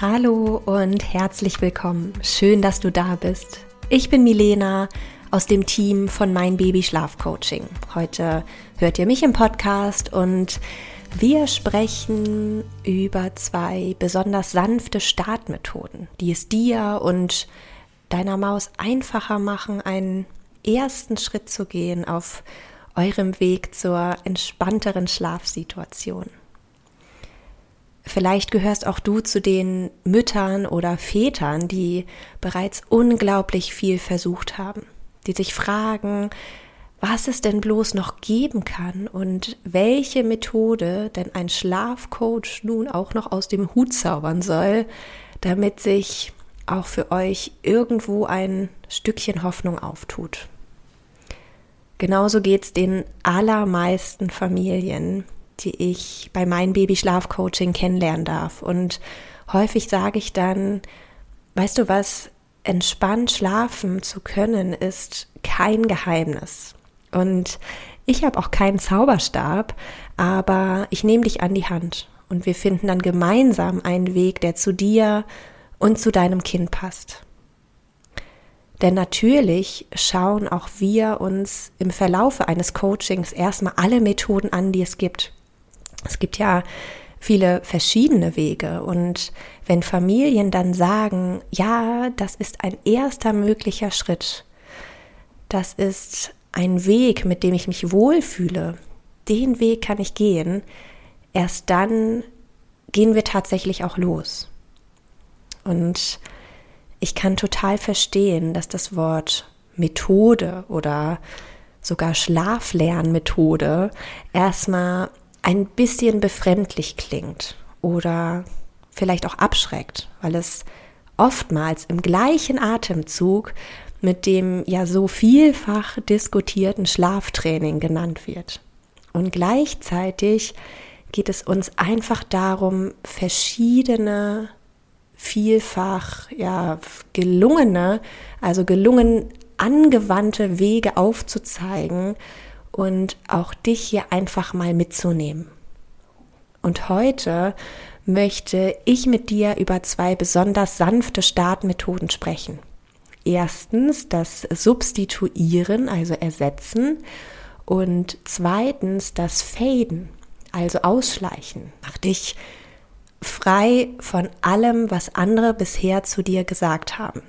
Hallo und herzlich willkommen. Schön, dass du da bist. Ich bin Milena aus dem Team von Mein Baby Schlaf Coaching. Heute hört ihr mich im Podcast und wir sprechen über zwei besonders sanfte Startmethoden, die es dir und deiner Maus einfacher machen, einen ersten Schritt zu gehen auf eurem Weg zur entspannteren Schlafsituation. Vielleicht gehörst auch du zu den Müttern oder Vätern, die bereits unglaublich viel versucht haben, die sich fragen, was es denn bloß noch geben kann und welche Methode denn ein Schlafcoach nun auch noch aus dem Hut zaubern soll, damit sich auch für euch irgendwo ein Stückchen Hoffnung auftut. Genauso geht es den allermeisten Familien, die ich bei meinem Babyschlafcoaching kennenlernen darf. Und häufig sage ich dann, weißt du was, entspannt schlafen zu können, ist kein Geheimnis. Und ich habe auch keinen Zauberstab, aber ich nehme dich an die Hand und wir finden dann gemeinsam einen Weg, der zu dir und zu deinem Kind passt. Denn natürlich schauen auch wir uns im Verlaufe eines Coachings erstmal alle Methoden an, die es gibt. Es gibt ja viele verschiedene Wege und wenn Familien dann sagen, ja, das ist ein erster möglicher Schritt, das ist ein Weg, mit dem ich mich wohlfühle, den Weg kann ich gehen, erst dann gehen wir tatsächlich auch los. Und ich kann total verstehen, dass das Wort Methode oder sogar Schlaflernmethode erstmal ein bisschen befremdlich klingt oder vielleicht auch abschreckt, weil es oftmals im gleichen Atemzug mit dem ja so vielfach diskutierten Schlaftraining genannt wird. Und gleichzeitig geht es uns einfach darum, verschiedene, vielfach ja gelungene, also gelungen angewandte Wege aufzuzeigen, und auch dich hier einfach mal mitzunehmen. Und heute möchte ich mit dir über zwei besonders sanfte Startmethoden sprechen. Erstens das Substituieren, also Ersetzen, und zweitens das Faden, also Ausschleichen. Mach dich frei von allem, was andere bisher zu dir gesagt haben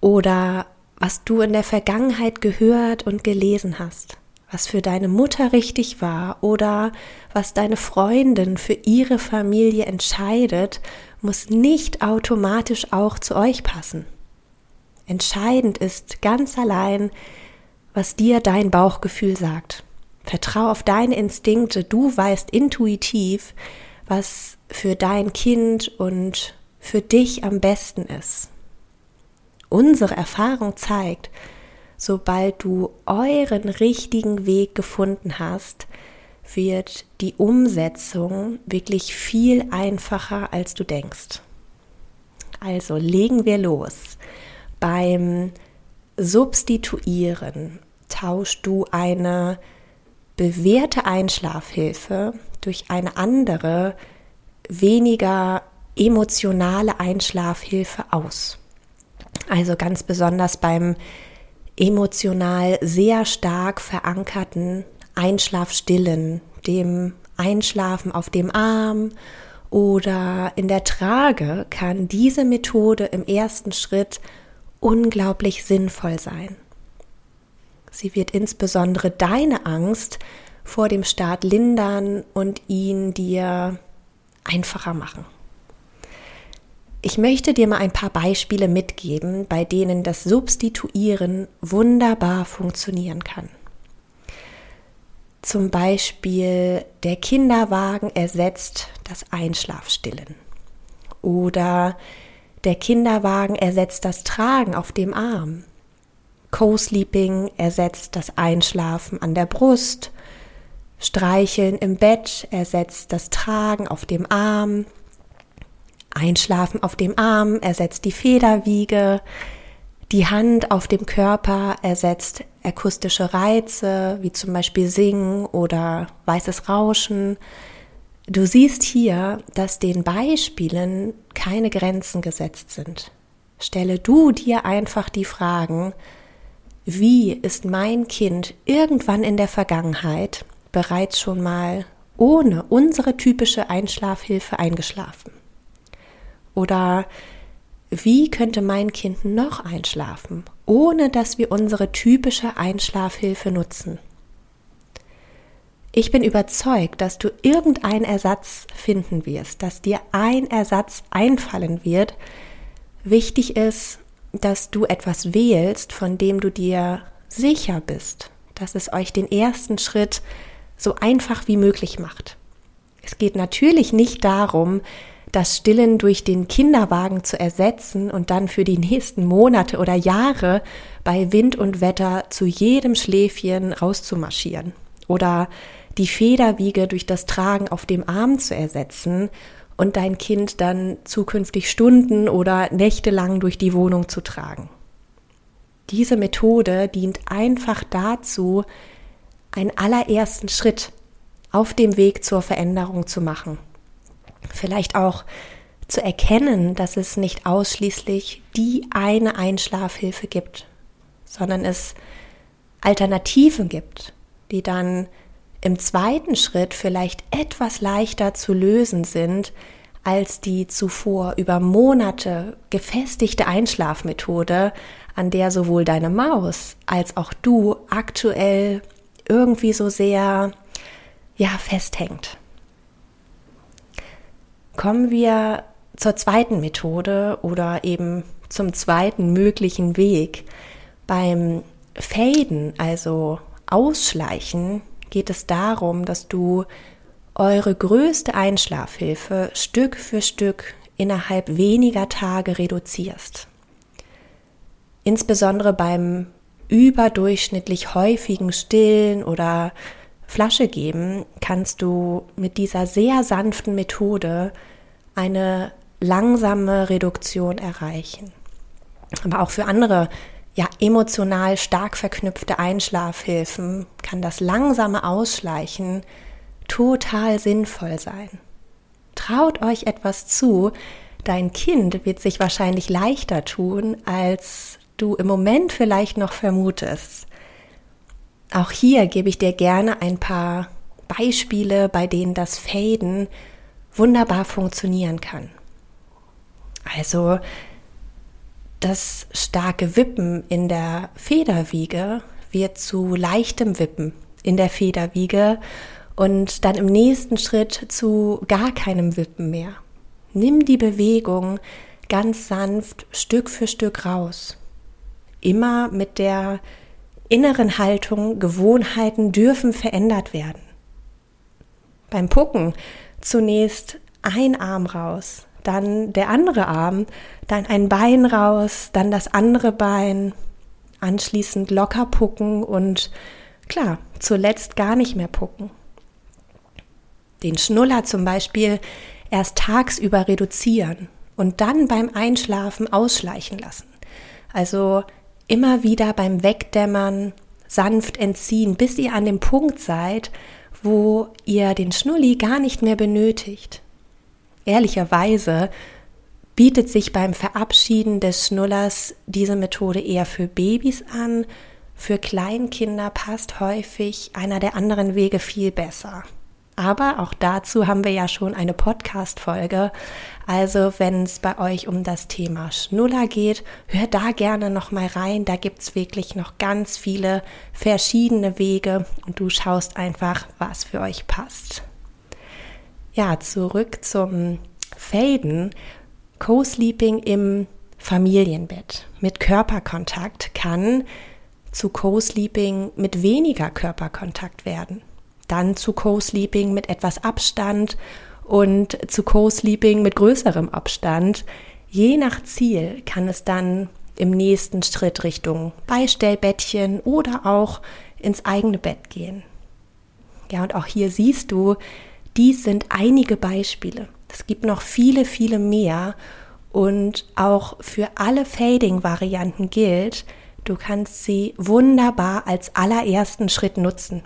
oder was du in der Vergangenheit gehört und gelesen hast was für deine Mutter richtig war oder was deine Freundin für ihre Familie entscheidet, muss nicht automatisch auch zu euch passen. Entscheidend ist ganz allein, was dir dein Bauchgefühl sagt. Vertrau auf deine Instinkte, du weißt intuitiv, was für dein Kind und für dich am besten ist. Unsere Erfahrung zeigt, sobald du euren richtigen Weg gefunden hast, wird die Umsetzung wirklich viel einfacher, als du denkst. Also legen wir los. Beim Substituieren tauschst du eine bewährte Einschlafhilfe durch eine andere, weniger emotionale Einschlafhilfe aus. Also ganz besonders beim emotional sehr stark verankerten Einschlafstillen, dem Einschlafen auf dem Arm oder in der Trage kann diese Methode im ersten Schritt unglaublich sinnvoll sein. Sie wird insbesondere deine Angst vor dem Start lindern und ihn dir einfacher machen. Ich möchte dir mal ein paar Beispiele mitgeben, bei denen das Substituieren wunderbar funktionieren kann. Zum Beispiel der Kinderwagen ersetzt das Einschlafstillen. Oder der Kinderwagen ersetzt das Tragen auf dem Arm. Co-Sleeping ersetzt das Einschlafen an der Brust. Streicheln im Bett ersetzt das Tragen auf dem Arm. Einschlafen auf dem Arm ersetzt die Federwiege. Die Hand auf dem Körper ersetzt akustische Reize, wie zum Beispiel Singen oder weißes Rauschen. Du siehst hier, dass den Beispielen keine Grenzen gesetzt sind. Stelle du dir einfach die Fragen, wie ist mein Kind irgendwann in der Vergangenheit bereits schon mal ohne unsere typische Einschlafhilfe eingeschlafen? Oder wie könnte mein Kind noch einschlafen, ohne dass wir unsere typische Einschlafhilfe nutzen? Ich bin überzeugt, dass du irgendeinen Ersatz finden wirst, dass dir ein Ersatz einfallen wird. Wichtig ist, dass du etwas wählst, von dem du dir sicher bist, dass es euch den ersten Schritt so einfach wie möglich macht. Es geht natürlich nicht darum, das Stillen durch den Kinderwagen zu ersetzen und dann für die nächsten Monate oder Jahre bei Wind und Wetter zu jedem Schläfchen rauszumarschieren oder die Federwiege durch das Tragen auf dem Arm zu ersetzen und dein Kind dann zukünftig Stunden oder Nächte lang durch die Wohnung zu tragen. Diese Methode dient einfach dazu, einen allerersten Schritt auf dem Weg zur Veränderung zu machen. Vielleicht auch zu erkennen, dass es nicht ausschließlich die eine Einschlafhilfe gibt, sondern es Alternativen gibt, die dann im zweiten Schritt vielleicht etwas leichter zu lösen sind als die zuvor über Monate gefestigte Einschlafmethode, an der sowohl deine Maus als auch du aktuell irgendwie so sehr ja festhängt. Kommen wir zur zweiten Methode oder eben zum zweiten möglichen Weg. Beim Faden, also Ausschleichen, geht es darum, dass du eure größte Einschlafhilfe Stück für Stück innerhalb weniger Tage reduzierst. Insbesondere beim überdurchschnittlich häufigen Stillen oder Flasche geben, kannst du mit dieser sehr sanften Methode eine langsame Reduktion erreichen. Aber auch für andere ja emotional stark verknüpfte Einschlafhilfen kann das langsame Ausschleichen total sinnvoll sein. Traut euch etwas zu, dein Kind wird sich wahrscheinlich leichter tun, als du im Moment vielleicht noch vermutest. Auch hier gebe ich dir gerne ein paar Beispiele, bei denen das Faden wunderbar funktionieren kann. Also das starke Wippen in der Federwiege wird zu leichtem Wippen in der Federwiege und dann im nächsten Schritt zu gar keinem Wippen mehr. Nimm die Bewegung ganz sanft Stück für Stück raus. Immer mit der inneren Haltung, Gewohnheiten dürfen verändert werden. Beim Pucken zunächst ein Arm raus, dann der andere Arm, dann ein Bein raus, dann das andere Bein, anschließend locker pucken und klar, zuletzt gar nicht mehr pucken. Den Schnuller zum Beispiel erst tagsüber reduzieren und dann beim Einschlafen ausschleichen lassen. Also immer wieder beim Wegdämmern sanft entziehen, bis ihr an dem Punkt seid, wo ihr den Schnulli gar nicht mehr benötigt. Ehrlicherweise bietet sich beim Verabschieden des Schnullers diese Methode eher für Babys an, für Kleinkinder passt häufig einer der anderen Wege viel besser. Aber auch dazu haben wir ja schon eine Podcast-Folge. Also, wenn es bei euch um das Thema Schnuller geht, hört da gerne noch mal rein. Da gibt es wirklich noch ganz viele verschiedene Wege und du schaust einfach, was für euch passt. Ja, zurück zum Faden. Co-Sleeping im Familienbett mit Körperkontakt kann zu Co-Sleeping mit weniger Körperkontakt werden. Dann zu Co-Sleeping mit etwas Abstand und zu Co-Sleeping mit größerem Abstand. Je nach Ziel kann es dann im nächsten Schritt Richtung Beistellbettchen oder auch ins eigene Bett gehen. Ja, und auch hier siehst du, dies sind einige Beispiele. Es gibt noch viele, viele mehr. Und auch für alle Fading-Varianten gilt, du kannst sie wunderbar als allerersten Schritt nutzen,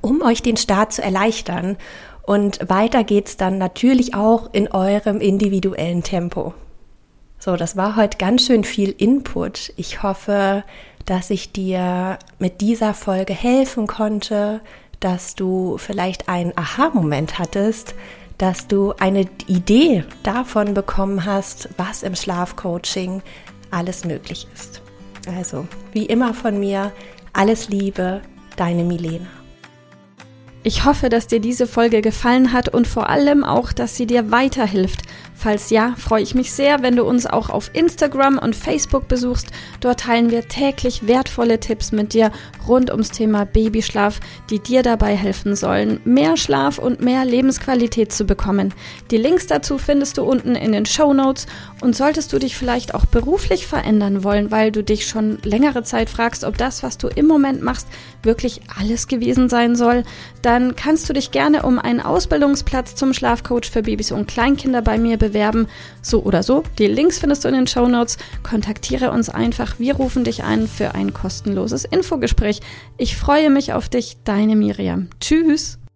um euch den Start zu erleichtern. Und weiter geht's dann natürlich auch in eurem individuellen Tempo. So, das war heute ganz schön viel Input. Ich hoffe, dass ich dir mit dieser Folge helfen konnte, dass du vielleicht einen Aha-Moment hattest, dass du eine Idee davon bekommen hast, was im Schlafcoaching alles möglich ist. Also, wie immer von mir, alles Liebe, deine Milena. Ich hoffe, dass dir diese Folge gefallen hat und vor allem auch, dass sie dir weiterhilft Falls ja, freue ich mich sehr, wenn du uns auch auf Instagram und Facebook besuchst. Dort teilen wir täglich wertvolle Tipps mit dir rund ums Thema Babyschlaf, die dir dabei helfen sollen, mehr Schlaf und mehr Lebensqualität zu bekommen. Die Links dazu findest du unten in den Show Notes und solltest du dich vielleicht auch beruflich verändern wollen, weil du dich schon längere Zeit fragst, ob das, was du im Moment machst, wirklich alles gewesen sein soll, dann kannst du dich gerne um einen Ausbildungsplatz zum Schlafcoach für Babys und Kleinkinder bei mir bewerben. So oder so. Die Links findest du in den Show Notes. Kontaktiere uns einfach. Wir rufen dich ein für ein kostenloses Infogespräch. Ich freue mich auf dich, deine Miriam. Tschüss.